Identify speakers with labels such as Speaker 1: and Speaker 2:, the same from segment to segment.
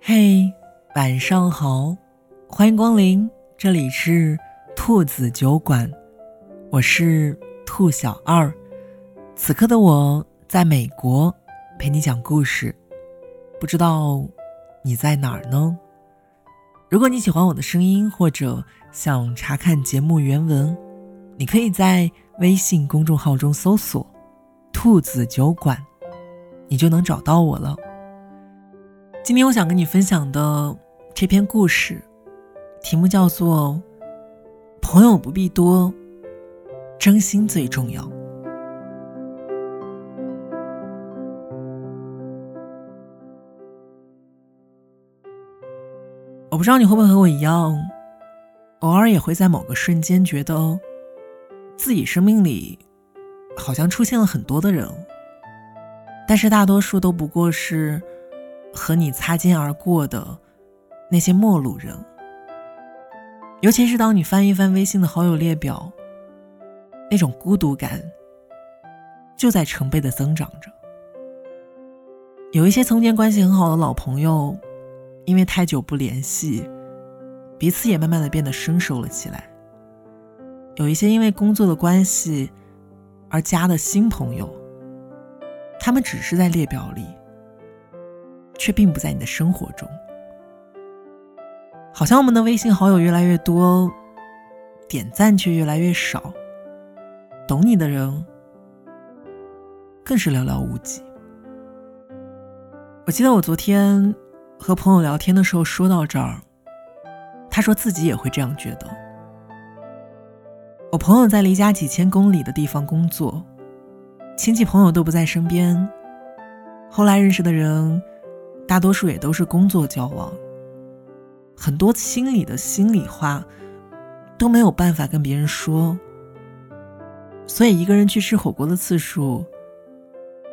Speaker 1: 嘿，晚上好，欢迎光临，这里是兔子酒馆，我是兔小二。此刻的我在美国陪你讲故事，不知道你在哪儿呢？如果你喜欢我的声音，或者想查看节目原文，你可以在微信公众号中搜索“兔子酒馆”，你就能找到我了。今天我想跟你分享的这篇故事，题目叫做“朋友不必多，真心最重要”。我不知道你会不会和我一样，偶尔也会在某个瞬间觉得，自己生命里好像出现了很多的人，但是大多数都不过是。和你擦肩而过的那些陌路人，尤其是当你翻一翻微信的好友列表，那种孤独感就在成倍的增长着。有一些从前关系很好的老朋友，因为太久不联系，彼此也慢慢的变得生疏了起来。有一些因为工作的关系而加的新朋友，他们只是在列表里。却并不在你的生活中，好像我们的微信好友越来越多，点赞却越来越少，懂你的人更是寥寥无几。我记得我昨天和朋友聊天的时候说到这儿，他说自己也会这样觉得。我朋友在离家几千公里的地方工作，亲戚朋友都不在身边，后来认识的人。大多数也都是工作交往，很多心里的心里话都没有办法跟别人说，所以一个人去吃火锅的次数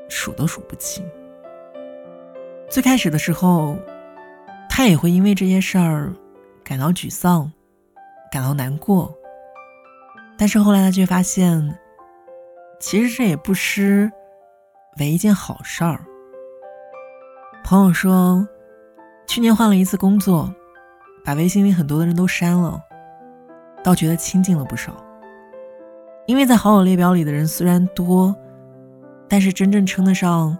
Speaker 1: 数都数不清。最开始的时候，他也会因为这些事儿感到沮丧，感到难过，但是后来他却发现，其实这也不失为一件好事儿。朋友说，去年换了一次工作，把微信里很多的人都删了，倒觉得清静了不少。因为在好友列表里的人虽然多，但是真正称得上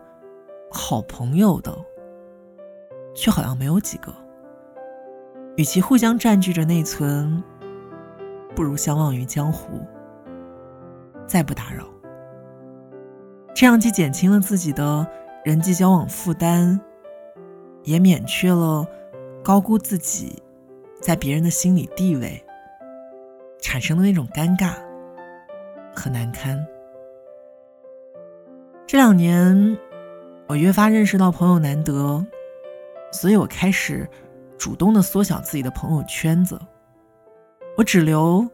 Speaker 1: 好朋友的，却好像没有几个。与其互相占据着内存，不如相忘于江湖，再不打扰。这样既减轻了自己的人际交往负担。也免去了高估自己在别人的心里地位产生的那种尴尬和难堪。这两年，我越发认识到朋友难得，所以我开始主动的缩小自己的朋友圈子，我只留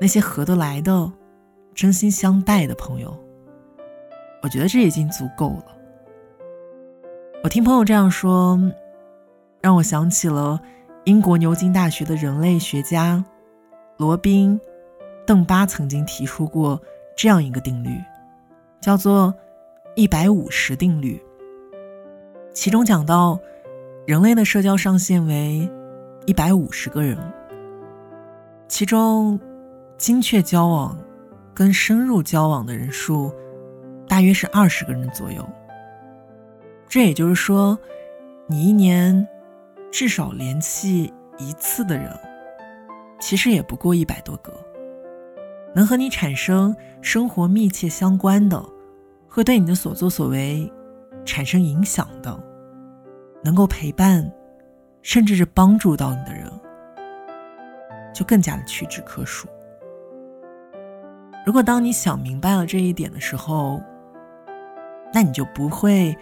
Speaker 1: 那些合得来的、真心相待的朋友。我觉得这已经足够了。我听朋友这样说，让我想起了英国牛津大学的人类学家罗宾·邓巴曾经提出过这样一个定律，叫做“一百五十定律”。其中讲到，人类的社交上限为一百五十个人，其中精确交往跟深入交往的人数大约是二十个人左右。这也就是说，你一年至少联系一次的人，其实也不过一百多个。能和你产生生活密切相关的，会对你的所作所为产生影响的，能够陪伴，甚至是帮助到你的人，就更加的屈指可数。如果当你想明白了这一点的时候，那你就不会。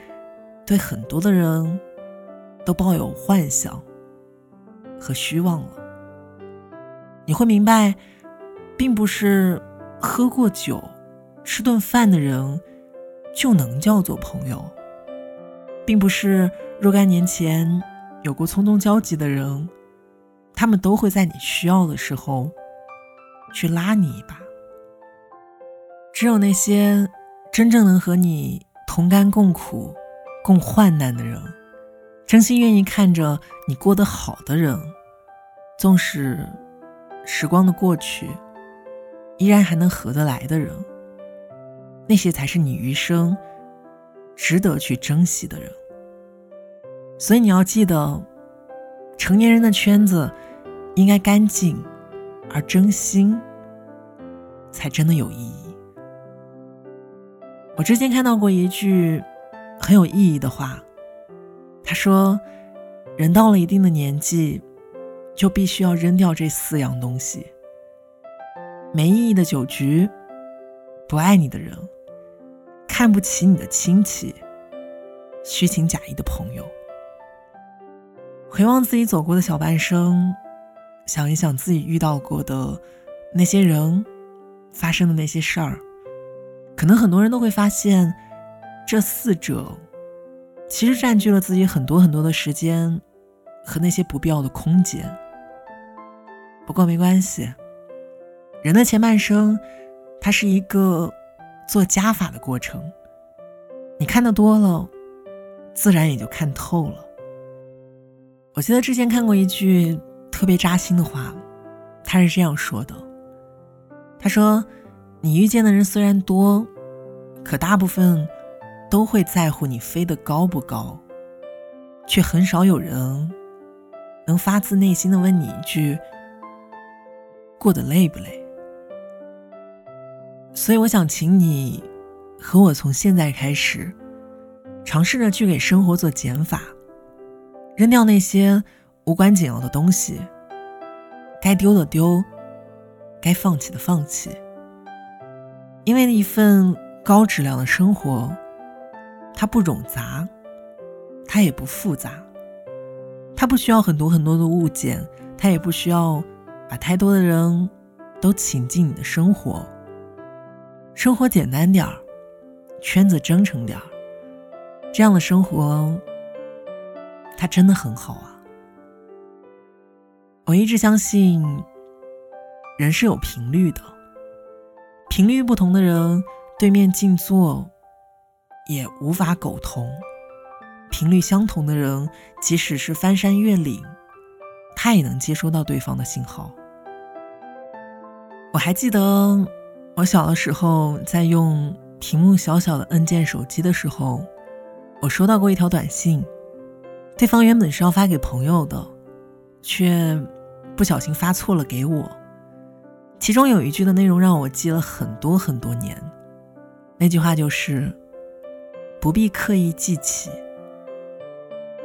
Speaker 1: 对很多的人都抱有幻想和虚妄了。你会明白，并不是喝过酒、吃顿饭的人就能叫做朋友，并不是若干年前有过匆匆交集的人，他们都会在你需要的时候去拉你一把。只有那些真正能和你同甘共苦。共患难的人，真心愿意看着你过得好的人，纵使时光的过去，依然还能合得来的人，那些才是你余生值得去珍惜的人。所以你要记得，成年人的圈子应该干净而真心，才真的有意义。我之前看到过一句很有意义的话，他说：“人到了一定的年纪，就必须要扔掉这四样东西：没意义的酒局，不爱你的人，看不起你的亲戚，虚情假意的朋友。”回望自己走过的小半生，想一想自己遇到过的那些人，发生的那些事儿，可能很多人都会发现，这四者其实占据了自己很多很多的时间和那些不必要的空间。不过没关系，人的前半生，它是一个做加法的过程，你看的多了，自然也就看透了。我记得之前看过一句特别扎心的话，他是这样说的：“他说，你遇见的人虽然多，可大部分都会在乎你飞得高不高，却很少有人能发自内心的问你一句过得累不累。所以，我想请你和我从现在开始，尝试着去给生活做减法。”扔掉那些无关紧要的东西，该丢的丢，该放弃的放弃。因为一份高质量的生活，它不冗杂，它也不复杂，它不需要很多很多的物件，它也不需要把太多的人都请进你的生活。生活简单点儿，圈子真诚点儿，这样的生活。他真的很好啊！我一直相信，人是有频率的，频率不同的人对面静坐也无法苟同；频率相同的人，即使是翻山越岭，他也能接收到对方的信号。我还记得我小的时候在用屏幕小小的按键手机的时候，我收到过一条短信。对方原本是要发给朋友的，却不小心发错了给我。其中有一句的内容让我记了很多很多年，那句话就是“不必刻意记起，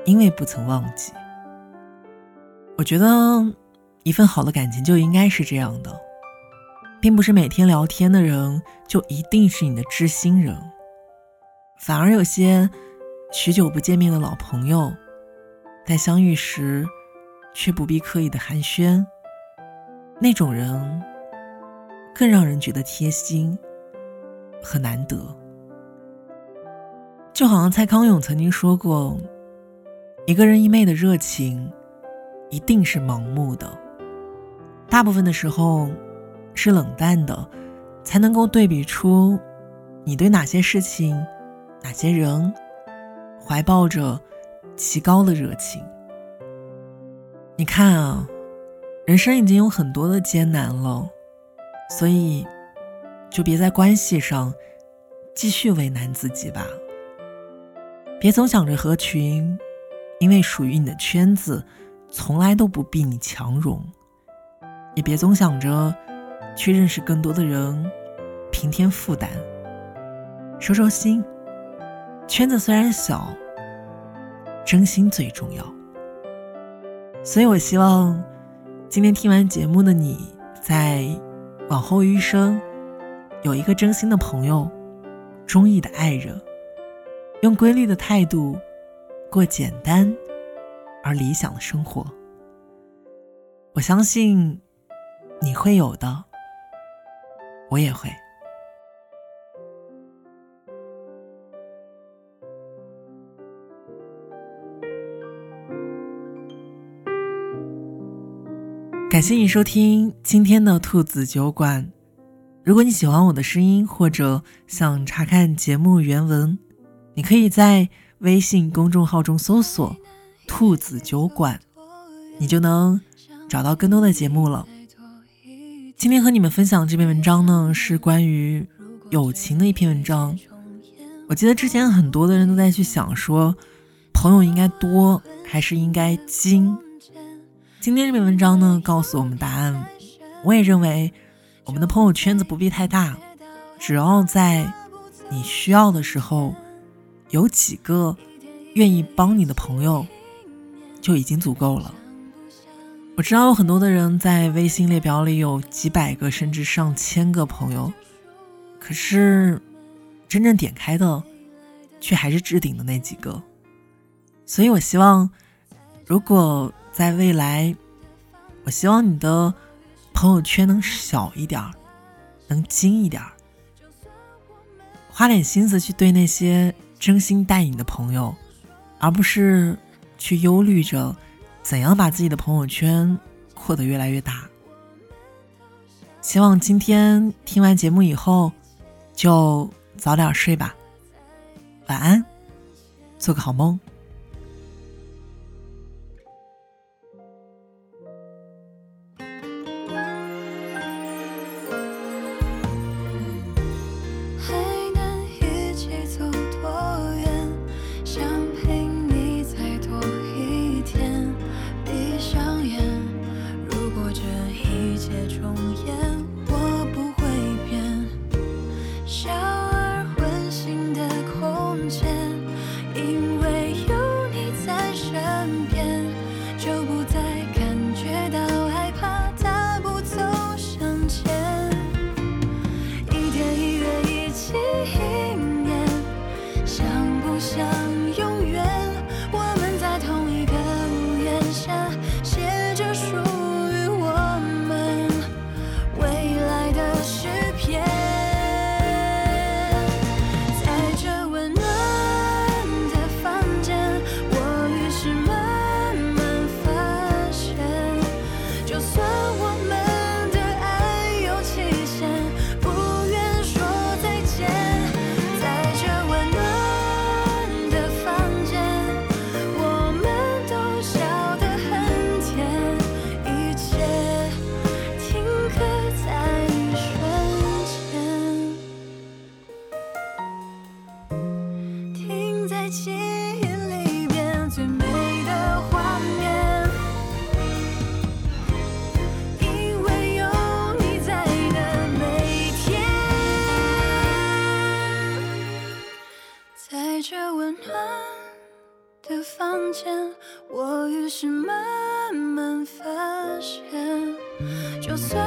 Speaker 1: 因为不曾忘记。”我觉得一份好的感情就应该是这样的，并不是每天聊天的人就一定是你的知心人，反而有些许久不见面的老朋友。在相遇时，却不必刻意的寒暄，那种人更让人觉得贴心和难得。就好像蔡康永曾经说过：“一个人一昧的热情，一定是盲目的。大部分的时候，是冷淡的，才能够对比出你对哪些事情、哪些人怀抱着。”极高的热情。你看啊，人生已经有很多的艰难了，所以就别在关系上继续为难自己吧。别总想着合群，因为属于你的圈子从来都不比你强融；也别总想着去认识更多的人，平添负担。收收心，圈子虽然小。真心最重要，所以我希望今天听完节目的你，在往后余生有一个真心的朋友，中意的爱人，用规律的态度过简单而理想的生活。我相信你会有的，我也会。感谢你收听今天的兔子酒馆。如果你喜欢我的声音，或者想查看节目原文，你可以在
Speaker 2: 微信公众号中搜索“兔子酒馆”，你就能找到更多的节目了。今天和你们分享这篇文章呢，是关于友情的一篇文章。我记得之前很多的人都在去想说，朋友应该多还是应该精？今天这篇文章呢，告诉我们答案。我也认为，我们的朋友圈子不必太大，只要在你需要的时候，有几个愿意帮你的朋友，就已经足够了。我知道有很多的人在微信列表里有几百个甚至上千个朋友，可是真正点开的，却还是置顶的那几个。所以我希望，如果在未来，我希望你的。朋友圈能小一点儿，能精一点儿，花点心思去对那些真心待你的朋友，而不是去忧虑着怎样把自己的朋友圈扩得越来越大。希望今天听完节目以后，就早点睡吧，晚安，做个好梦。
Speaker 3: 的房间，我于是慢慢发现，就算